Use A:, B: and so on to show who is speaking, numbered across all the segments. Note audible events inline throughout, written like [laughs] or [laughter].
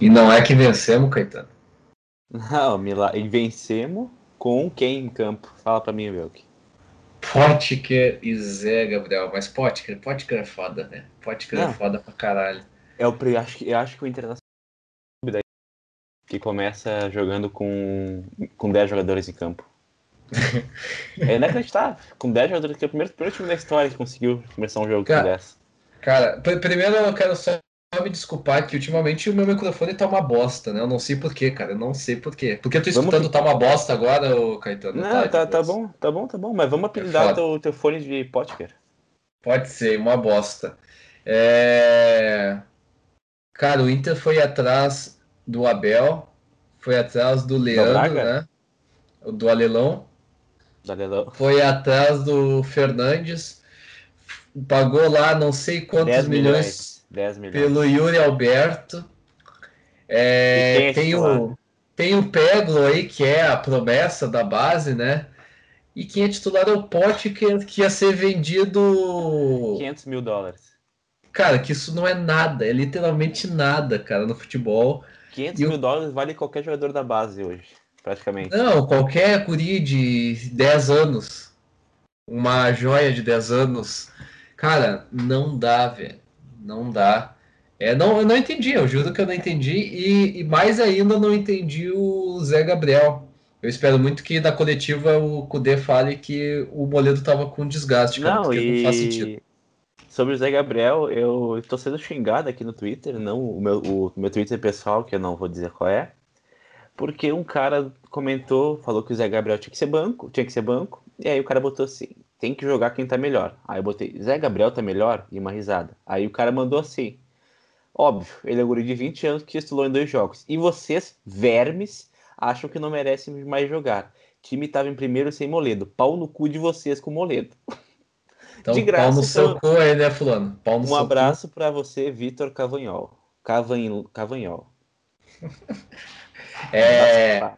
A: E não é que vencemos, Caetano.
B: Não, Mila... e vencemos com quem em campo? Fala pra mim, Belk.
A: Potker e Zé, Gabriel. Mas Potker, Potker é foda, né? Potker é
B: Não.
A: foda pra caralho.
B: É o, pri- acho, que- eu acho que o Internacional daí, que começa jogando com, com 10 jogadores em campo. [laughs] é inacreditável. Com 10 jogadores, que é o primeiro, primeiro time da história que conseguiu começar um jogo
A: Cara,
B: com 10.
A: Cara, pr- primeiro eu quero só me desculpar que ultimamente o meu microfone tá uma bosta, né? Eu não sei porquê, cara. Eu não sei porquê. Porque eu tô
B: Vamos
A: escutando tá uma bosta agora, ô Caetano?
B: Não, tá, tá
A: Deus.
B: bom, tá bom, tá bom. Mas vamos apelidar
A: foda.
B: teu, teu fone de Potker.
A: Pode ser, uma bosta. É... Cara, o Inter foi atrás do Abel, foi atrás do Leandro, né? O Do Alelão,
B: Da Lelão.
A: foi atrás do Fernandes, pagou lá não sei quantos
B: 10
A: milhões,
B: milhões. 10 milhões.
A: pelo Yuri Alberto. É, tem, o, tem o Peglo aí, que é a promessa da base, né? E quem é titular é o Pote, que, que ia ser vendido.
B: 500 mil dólares.
A: Cara, que isso não é nada, é literalmente nada, cara, no futebol.
B: 500
A: E o-
B: mil dólares vale qualquer jogador da base hoje, praticamente.
A: Não, qualquer guri de 10 anos, uma joia de 10 anos, cara, não dá, velho. Não dá. É, não, eu não entendi, eu juro que eu não entendi. E, e mais ainda não entendi o Zé Gabriel. Eu espero muito que na coletiva o Kudê fale que o Moledo tava com desgaste, cara,
B: Não,
A: porque
B: e
A: não faz sentido.
B: sobre o Zé Gabriel, eu tô sendo xingado aqui no Twitter, não o meu, o meu Twitter pessoal, que eu não vou dizer qual é, porque um cara comentou, falou que o Zé Gabriel tinha que ser banco, tinha que ser banco, e aí o cara botou assim, tem que jogar quem tá melhor. Aí eu botei, Zé Gabriel tá melhor? E uma risada. Aí o cara mandou assim, óbvio, ele é um guri de 20 anos que estudou em dois jogos. E vocês, vermes, acham que não merecem mais jogar. time tava em primeiro sem Moledo. Pau no cu de vocês com Moledo. [laughs]
A: Então,
B: de graça,
A: pau no
B: então-
A: seu cu aí, né, fulano? Pau no
B: Um
A: seu cu.
B: abraço pra você, Vitor Cavanhol. Cavan... Cavanhol. [laughs]
A: É,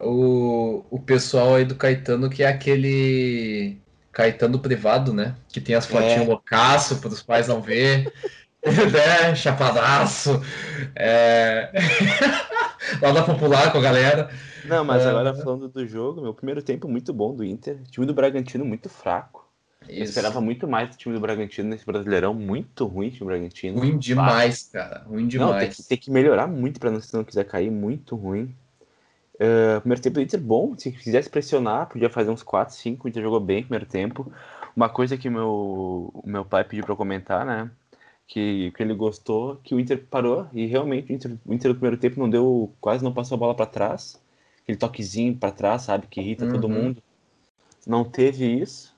A: o, o pessoal aí do Caetano, que é aquele Caetano privado, né? Que tem as fotinhas
B: É.
A: loucaço para os pais não ver, [laughs] né? Chapadaço. É... [laughs] Lá da Popular com a galera.
B: Não, mas
A: É.
B: agora falando do jogo, meu primeiro tempo muito bom do Inter. Time do Bragantino muito fraco. Eu esperava muito mais do time do Bragantino nesse Brasileirão. Muito ruim o time do Bragantino.
A: Ruim demais, cara. Ruim
B: Não, tem
A: demais.
B: que, tem que melhorar muito pra não, se não quiser cair. Muito ruim. Uh, primeiro tempo do Inter bom. Se quisesse pressionar, podia fazer uns 4, 5. O Inter jogou bem no primeiro tempo. Uma coisa que meu, meu pai pediu pra eu comentar, né? Que, que ele gostou, que o Inter parou. E realmente o Inter, o Inter no primeiro tempo não deu. Quase não passou a bola pra trás. Aquele toquezinho pra trás, sabe? Que irrita todo
A: Uhum.
B: mundo. Não teve isso.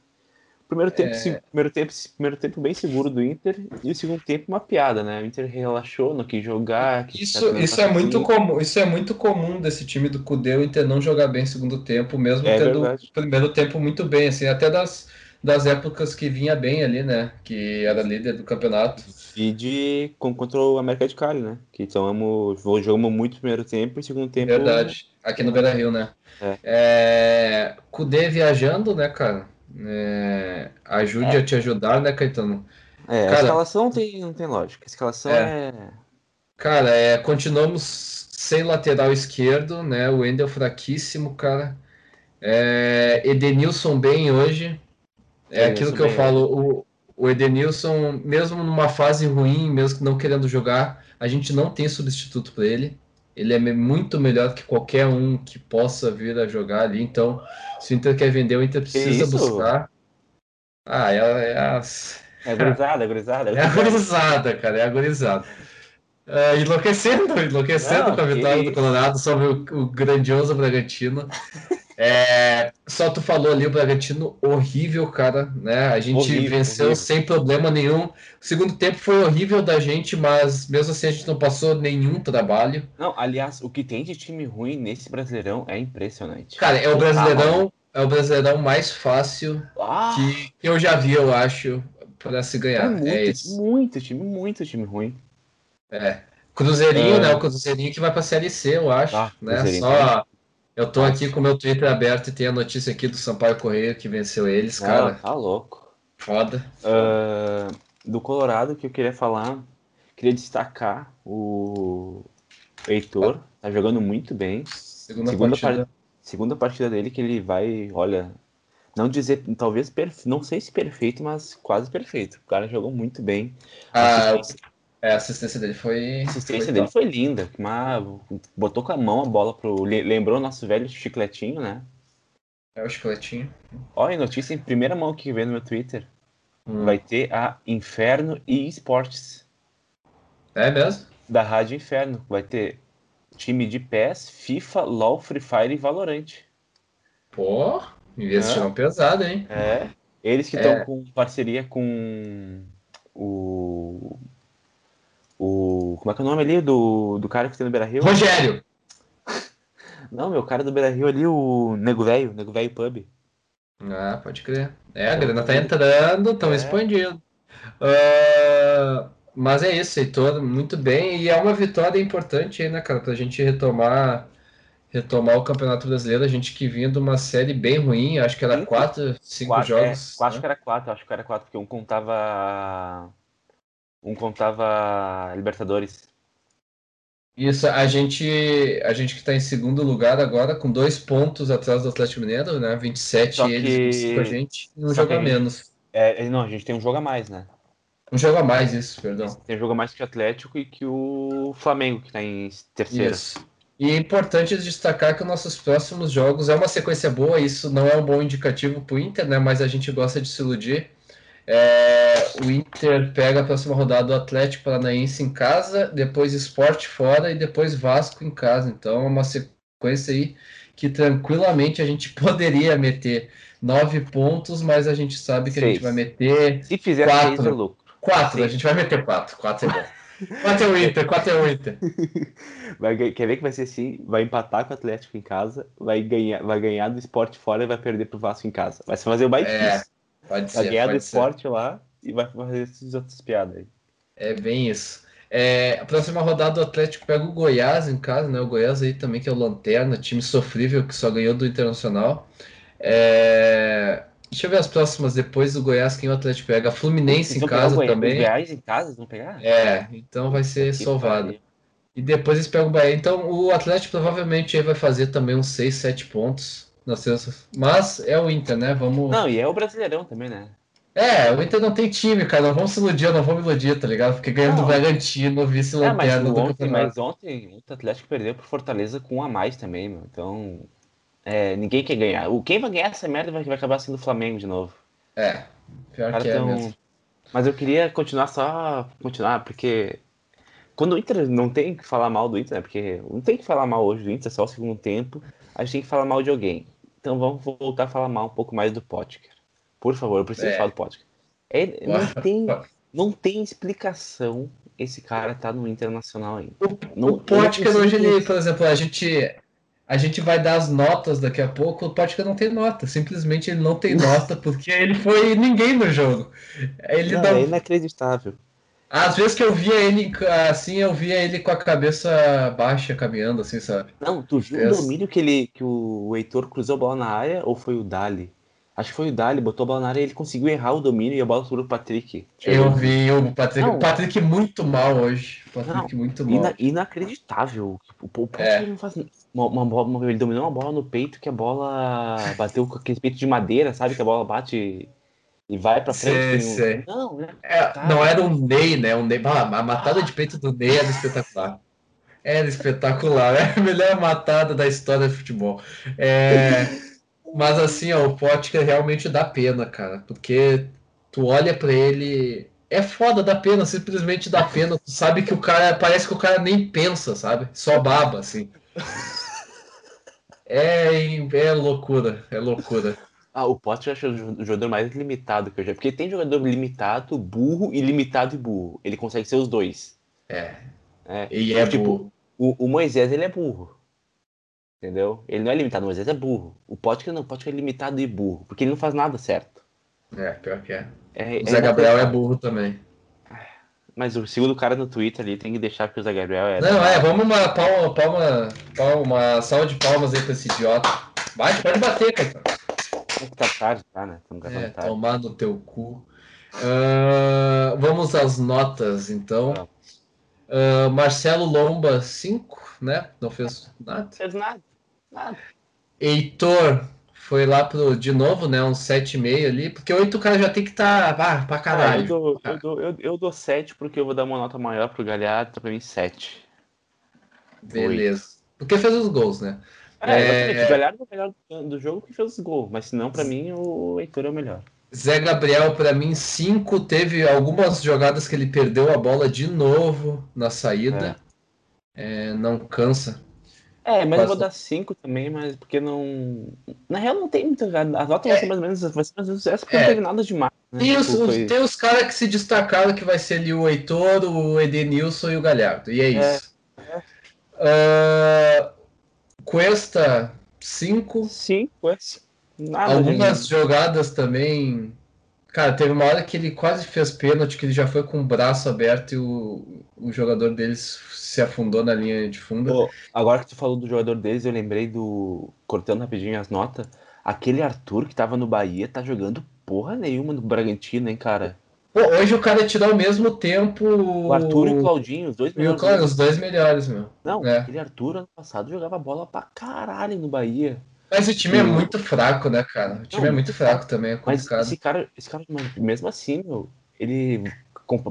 B: Primeiro tempo,
A: É.
B: primeiro tempo, primeiro tempo bem seguro do Inter e o segundo tempo uma piada, né? O Inter relaxou, não quis jogar. quis
A: Isso, isso é muito comum, isso é muito comum desse time do Cudê, o Inter não jogar bem segundo tempo, mesmo
B: É
A: tendo
B: verdade.
A: o primeiro tempo muito bem, assim, até das, das épocas que vinha bem ali, né? Que era líder do campeonato.
B: E de com- contra o América de Cali, né? Que tomamos, jogamos muito primeiro tempo e segundo tempo.
A: Verdade. Aqui no Beira Rio, né?
B: É.
A: É, Cudê viajando, né, cara? É, ajude a te ajudar, né, Caetano?
B: É, a
A: Cara-
B: escalação não tem, não tem lógica. A escalação
A: É.
B: é.
A: Cara, é, continuamos sem lateral esquerdo, né? O Wendel fraquíssimo, cara. É, Edenilson bem hoje. É aquilo que eu
B: bem
A: falo, o, o Edenilson, mesmo numa fase ruim, mesmo não querendo jogar, a gente não tem substituto para ele. Ele é muito melhor que qualquer um que possa vir a jogar ali. Então, se o Inter quer vender, o Inter precisa buscar. Ah, é, é as-
B: É gurizada, é gurizada. [laughs]
A: é agorizada, cara, é agorizada. É, enlouquecendo, enlouquecendo
B: Não,
A: com a vitória do. Colorado sobre o, o grandioso Bragantino. É, só tu falou ali, o Bragantino horrível, cara, né? A gente
B: Horrível,
A: venceu
B: horrível.
A: sem problema nenhum. O segundo tempo foi horrível da gente, mas mesmo assim a gente não passou nenhum trabalho.
B: Não, aliás, o que tem de time ruim nesse Brasileirão é impressionante.
A: Cara, é o Brasileirão, é o Brasileirão mais fácil
B: Ah,
A: que, eu já vi, eu acho, para se
B: é
A: ganhar.
B: muito,
A: É isso.
B: muito time, muito time ruim.
A: É. Cruzeirinho,
B: É.
A: né? O Cruzeirinho que vai pra Série C, eu acho.
B: Ah,
A: né? Só. Eu tô aqui com o meu Twitter aberto e tem a notícia aqui do Sampaio Correia que venceu eles,
B: Ah,
A: cara.
B: tá louco.
A: Foda.
B: Ah, do Colorado que eu queria falar, queria destacar o, Heitor tá jogando muito bem.
A: Segunda,
B: Segunda
A: partida.
B: Segunda partida dele que ele vai, olha, não dizer, talvez, perfe... não sei se perfeito, mas quase perfeito. O cara jogou muito bem.
A: A
B: Assistência-
A: assistência, é, a assistência dele foi.
B: A assistência
A: foi
B: dele
A: top.
B: foi linda. Uma... Botou com a mão a bola pro. le- Lembrou o nosso velho chicletinho, né?
A: É o chicletinho.
B: Olha, notícia em primeira mão que vem no meu Twitter.
A: Hum.
B: Vai ter a Inferno e Esportes
A: É mesmo?
B: da Rádio Inferno. Vai ter time de PES, FIFA, LoL, Free Fire e Valorant.
A: Pô, investiram pesado, hein?
B: É. Eles que
A: É.
B: estão com parceria com o. O. Como é que é o nome ali do, do cara que tem no Beira Rio?
A: Rogério! [laughs]
B: Não, meu, cara do Beira Rio ali, o Nego Velho, Nego Velho Pub.
A: Ah, pode crer. É, a grana tá entrando, estão
B: É.
A: expandindo. Ah, mas é isso, Heitor, muito bem. E é uma vitória importante aí, né, cara, pra gente retomar, retomar o Campeonato Brasileiro. A gente que vinha de uma série bem ruim, acho que era
B: Cinco?
A: quatro, cinco
B: Quatro,
A: jogos.
B: é, acho
A: né?
B: que era quatro, acho que era quatro, porque um contava. Um contava Libertadores.
A: Isso, a gente, a gente que está em segundo lugar agora, com dois pontos atrás do Atlético Mineiro, né? 27
B: Só
A: eles,
B: que-
A: 25 a gente, e um jogo a menos.
B: É, não, a gente tem um jogo a mais, né?
A: Um jogo a mais, isso, perdão.
B: Tem um jogo a mais que o Atlético e que o Flamengo, que tá em terceiro.
A: Isso. E é importante destacar que os nossos próximos jogos é uma sequência boa, isso não é um bom indicativo para o Inter, né? Mas a gente gosta de se iludir. É, o Inter pega a próxima rodada do Atlético Paranaense em casa, depois Sport fora e depois Vasco em casa. Então é uma sequência aí que tranquilamente a gente [laughs] poderia meter nove pontos, mas a gente sabe que a gente
B: Seis.
A: vai meter
B: Se fizer
A: Quatro.
B: seis, é lucro.
A: quatro. A
B: Sim.
A: gente vai meter quatro. Quatro é bom. Quatro é o Inter, quatro é o Inter. [laughs]
B: Vai, quer ver que vai ser assim? Vai empatar com o Atlético em casa, vai ganhar, vai ganhar do esporte fora e vai perder pro Vasco em casa. Vai se fazer o mais
A: É,
B: difícil.
A: Pode ser,
B: ganhar do
A: pode ser.
B: esporte lá e vai fazer essas outras piadas aí.
A: É bem isso. É, a próxima rodada do Atlético pega o Goiás em casa, né? O Goiás aí também que é o Lanterna, time sofrível que só ganhou do Internacional. É, Deixa eu ver as próximas depois do Goiás, quem o Atlético pega. A Fluminense em casa
B: o Goiás-
A: também.
B: Goiás em casa, vão pegar?
A: É, então vai ser sovado.
B: pariu.
A: E depois eles pegam o Bahia. Então o Atlético provavelmente aí vai fazer também uns 6, 7 pontos na sexta. Mas é o Inter, né? Vamos.
B: Não, e é o Brasileirão também, né?
A: É, o Inter não tem time, cara. Não vamos se iludir, não me iludir, tá ligado? Porque ganhando do
B: Não.
A: Bragantino,
B: É,
A: vice-lanterna do
B: ontem, mas ontem o Atlético perdeu pro Fortaleza com um a mais também, meu. Então, é, ninguém quer ganhar. O, quem vai ganhar essa merda vai, vai acabar sendo o Flamengo de novo.
A: É, pior
B: Cara,
A: que é
B: tão-
A: mesmo.
B: Mas eu queria continuar só continuar, porque quando o Inter não tem que falar mal do Inter, né? Porque não tem que falar mal hoje do Inter, só o segundo tempo, a gente tem que falar mal de alguém. Então vamos voltar a falar mal um pouco mais do Potker. Por favor, eu preciso
A: É.
B: falar do Potker. Ele, não, [laughs] tem, não tem explicação esse cara tá no Internacional ainda.
A: O,
B: Não-
A: o Potker hoje, ele, por exemplo, a gente, a gente vai dar as notas daqui a pouco, o Potker não tem nota. Simplesmente ele não tem [laughs] nota porque ele foi ninguém no jogo. Ele
B: Não,
A: não,
B: é inacreditável.
A: Às vezes que eu via ele assim, eu via ele com a cabeça baixa caminhando, assim, sabe?
B: Não, tu viu
A: Essa.
B: o domínio que, ele, que o Heitor cruzou a bola na área ou foi o Dali? Acho que foi o Dali, botou a bola na área e ele conseguiu errar o domínio e a bola sobrou pro Patrick.
A: Eu vi o Patrick,
B: Não.
A: o Patrick muito mal hoje. O Patrick
B: Não,
A: muito mal.
B: Ina- inacreditável. O, o Patrick
A: É.
B: não faz uma, uma uma- ele dominou uma bola no peito que a bola bateu com aquele peito de madeira, sabe? Que a bola bate e vai pra frente.
A: Sei,
B: tem um-. Não, né?
A: É,
B: Tá.
A: não era um Ney, né? Um Ney, bah, a matada de peito do Ney era espetacular. Era espetacular. É a melhor matada da história do futebol. É, mas assim, ó, o Potker realmente dá pena, cara. Porque tu olha pra ele. É foda, dá pena, simplesmente dá pena. Tu sabe que o cara. Parece que o cara nem pensa, sabe? Só baba, assim. É, é loucura, é loucura.
B: Ah, o Potter eu acho o jogador mais limitado que eu já. Porque tem jogador limitado, burro e limitado e burro. Ele consegue ser os dois.
A: É.
B: É,
A: E é
B: tipo,
A: burro.
B: O, o Moisés, ele é burro. Entendeu? Ele não é limitado, o Moisés é burro. O Potker não, o Potker é limitado e burro, porque ele não faz nada certo.
A: É, pior que é.
B: É,
A: O Zé Gabriel é burro também.
B: Mas o segundo cara no Twitter ali tem que deixar que o Zé Gabriel é.
A: Não, é, vamos uma palma, palma, palma, uma salva de palmas aí pra esse idiota. Vai, pode bater, cara.
B: Tá tarde, tá, né? Estamos gravando
A: É,
B: tarde.
A: tomar no teu cu. Ah, vamos às notas, então. Ah, Marcelo Lomba, 5. né? Não fez nada.
B: Não fez nada. Nada.
A: Heitor foi lá pro, de novo, né? Um 7,5 ali, porque 8 o cara já tem que estar tá, ah, pra caralho.
B: Ah, eu, dou, eu, dou, eu, eu, dou 7 porque eu vou dar uma nota maior pro Galhardo, pra mim 7.
A: Beleza. 8. Porque fez os gols, né?
B: É, é... O Galhardo é o melhor do jogo que fez os gols, mas se não, pra mim, o Heitor é o melhor.
A: Zé Gabriel, para mim, 5. Teve algumas jogadas que ele perdeu a bola de novo na saída. É. É, não cansa.
B: É, mas eu vou dar 5 também, mas porque não. Na real, não tem muita. As notas vão ser mais ou menos. Vai ser mais ou menos essa porque não teve nada demais. Né?
A: Tem os, tipo, foi... tem os caras que se destacaram que vai ser ali o Heitor, o Edenilson e o Galhardo. E é isso. Uh, Cuesta 5.
B: Sim, Cuesta.
A: Nada Algumas jogadas também. Cara, teve uma hora que ele quase fez pênalti, que ele já foi com o braço aberto e o, o jogador deles se afundou na linha de fundo. Pô,
B: agora que tu falou do jogador deles, eu lembrei do. Cortando rapidinho as notas. Aquele Arthur que tava no Bahia tá jogando porra nenhuma no Bragantino, hein, cara?
A: Pô, hoje o cara tirou ao mesmo tempo.
B: O Arthur e o Claudinho, os dois
A: melhores. Claro, os dois melhores, meu.
B: Não, é. aquele Arthur ano passado jogava bola pra caralho no Bahia.
A: Mas o time é muito fraco, né, cara? O time não, é muito fraco também, é complicado.
B: Mas esse cara, esse cara, mesmo assim, meu, ele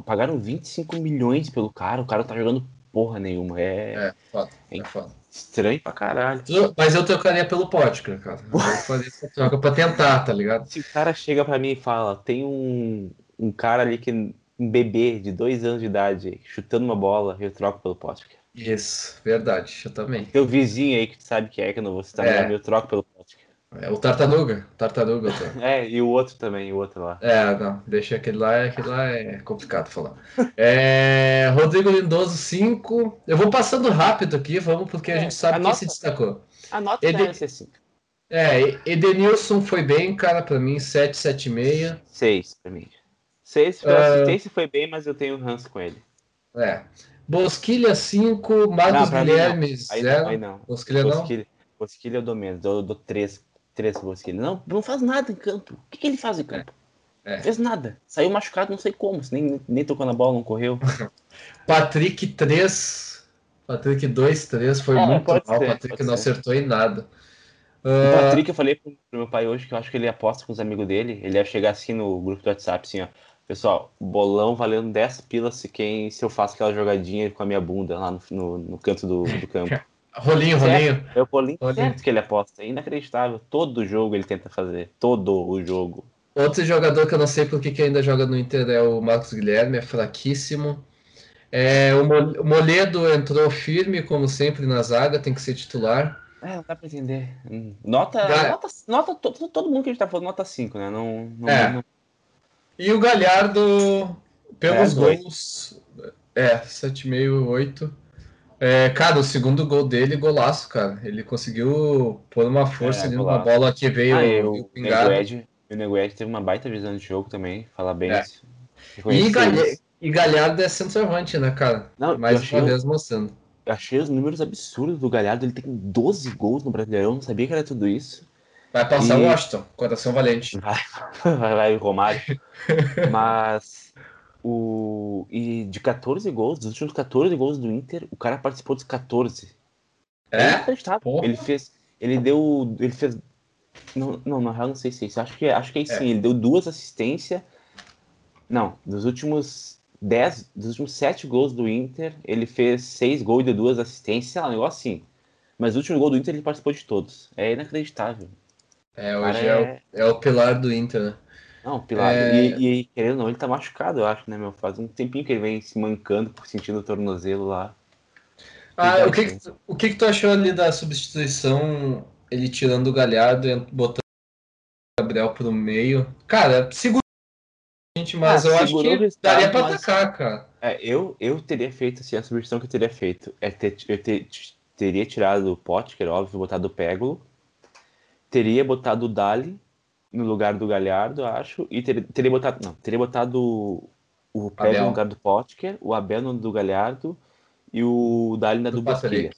B: pagaram 25 milhões pelo cara, o cara tá jogando porra nenhuma. É,
A: é foda, é, é foda.
B: Estranho pra caralho.
A: Mas eu trocaria pelo Potker, cara. Eu fazer essa troca pra tentar, tá ligado?
B: Se o cara chega pra mim e fala, tem um, um cara ali que um bebê de dois anos de idade chutando uma bola, eu troco pelo Potker.
A: Isso, verdade, eu também.
B: Teu vizinho aí que tu sabe que é, que eu não vou citar, é. eu troco pelo Potker.
A: É o Tartaruga, Tartaruga. [laughs]
B: é, e o outro também, o outro lá.
A: É, não, deixa aquele lá, aquele lá é complicado falar. É, Rodrigo Lindoso, 5. Eu vou passando rápido aqui, vamos, porque é, a gente sabe quem se destacou.
B: A nota Ed... deve ser 5.
A: É, Edenilson foi bem, cara, pra mim, 7, 7,5.
B: 6 pra mim. 6, uh... assistência foi bem, mas eu tenho ranço com ele.
A: É. Bosquilha 5, Marcos Guilherme 0.
B: Aí não. Bosquilha, Bosquilha não? Bosquilha eu dou menos, eu dou 3 três Bosquilha. Não, não faz nada em campo. O que, que ele faz em campo? É. É. Fez nada. Saiu machucado, não sei como. Nem, nem tocou na bola, não correu. [laughs]
A: Patrick 3. Patrick 2, 3. Foi é, muito mal. Ser, Patrick não ser. acertou em nada.
B: O uh... Patrick, eu falei pro meu pai hoje que eu acho que ele aposta com os amigos dele. Ele ia chegar assim no grupo do WhatsApp, assim, ó. Pessoal, bolão valendo 10 pilas se, quem, se eu faço aquela jogadinha com a minha bunda lá no, no, no canto do, do campo. [laughs]
A: rolinho, rolinho.
B: É o rolinho, rolinho certo que ele aposta. É inacreditável. Todo jogo ele tenta fazer. Todo o jogo.
A: Outro jogador que eu não sei por que ainda joga no Inter é o Marcos Guilherme, é fraquíssimo. É, o Moledo entrou firme, como sempre, na zaga, tem que ser titular.
B: É, não dá pra entender. Hum. Nota, nota, nota todo, todo mundo que a gente tá falando, nota 5, né? Não, não,
A: é.
B: não,
A: e o Galhardo, pelos é, gols, é, 7,5, 8. É, cara, o segundo gol dele, golaço, cara. Ele conseguiu pôr uma força é, ali numa bola que veio
B: ah, o pingado. O teve uma baita visão de jogo também, falar bem é.
A: E, Galha... e Galhardo é centroavante, né, cara?
B: Não,
A: Mais uma vez mostrando.
B: Eu achei os números absurdos do Galhardo. Ele tem 12 gols no Brasileirão, não sabia que era tudo isso.
A: Vai passar o Washington, coração valente.
B: Vai, [laughs] vai, vai Romário. Mas o e de 14 gols, dos últimos 14 gols do Inter, o cara participou dos 14.
A: É? é
B: ele fez, ele deu, ele fez não, não, na real não sei se é isso. Acho que acho que é sim, é. ele deu duas assistências. Não, dos últimos 10, dos últimos 7 gols do Inter, ele fez 6 gols e deu duas assistências, sei lá, um negócio assim. Mas o último gol do Inter ele participou de todos. É inacreditável.
A: É, hoje é... É, o, é o pilar do Inter, né?
B: Não, pilar. É... E, e, querendo ou não, ele tá machucado, eu acho, né, meu? Faz um tempinho que ele vem se mancando, sentindo o tornozelo lá.
A: Ah, o que, que, o que, que tu achou ali da substituição, ele tirando o Galhardo e botando o Gabriel pro meio? Cara, segura gente, mas ah, eu acho que daria pra mas... atacar, cara.
B: É, eu, eu teria feito, assim, a substituição que eu teria feito é ter, eu ter, teria tirado o Potker, óbvio, botado o Pégolo, teria botado o Dali no lugar do Galhardo, acho, e ter, teria botado. Não, teria botado o Pérez no lugar do Potker, o Abel no do Galhardo e o Dali na do, do Bosquilha.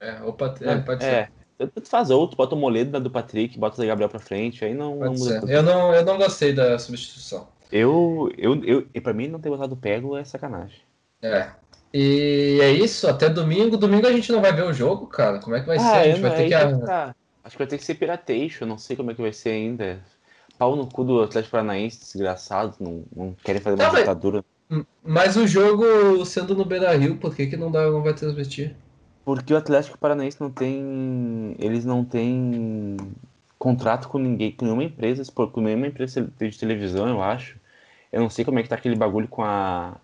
A: É, o Pat... é, pode é, ser.
B: Tu faz outro, bota o Moledo na do Patrick, bota o Gabriel pra frente, aí não, não
A: muda. Eu não, eu não gostei da substituição.
B: Eu, eu, eu, e pra mim não ter botado o Pego é sacanagem.
A: É. E é isso, até domingo. Domingo a gente não vai ver o jogo, cara. Como é que vai
B: Ah,
A: ser? A gente
B: não,
A: vai ter que
B: tá. Acho que vai ter que ser Piratation, não sei como é que vai ser ainda. Pau no cu do Atlético Paranaense, desgraçado, não, não querem fazer uma
A: mas-
B: ditadura.
A: Mas o jogo sendo no Beira Rio, por que, que não, dá, não vai transmitir?
B: Porque o Atlético Paranaense não tem. Eles não têm contrato com ninguém, com nenhuma empresa, com nenhuma empresa de televisão, eu acho. Eu não sei como é que tá aquele bagulho com a.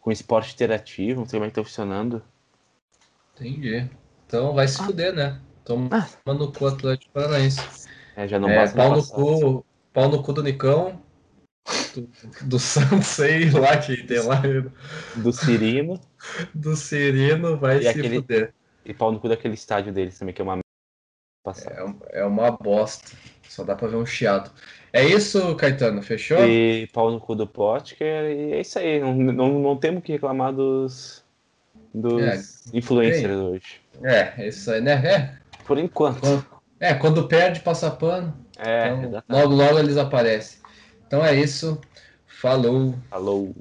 B: com o esporte interativo, não sei como é que tá funcionando.
A: Entendi. Então vai se fuder, né? Toma
B: Ah.
A: no cu Atlético Paranaense.
B: É, já não
A: É, pau no cu, pau no cu do Nicão, do, do [laughs] Santos, sei lá que tem lá,
B: Do Cirino
A: do Cirino, vai
B: E
A: se
B: aquele-
A: fuder.
B: e pau no cu daquele estádio deles também, que é uma.
A: É, é uma bosta, só dá pra ver um chiado. É isso, Caetano, fechou?
B: E pau no cu do Potker, e é isso aí. Não, não, não temos o que reclamar dos, dos
A: É,
B: influencers hoje.
A: É, é isso aí, né? É,
B: Por enquanto.
A: quando, é, quando perde, passa pano.
B: É,
A: Então, logo, logo eles aparecem. Então é isso. Falou.
B: Falou.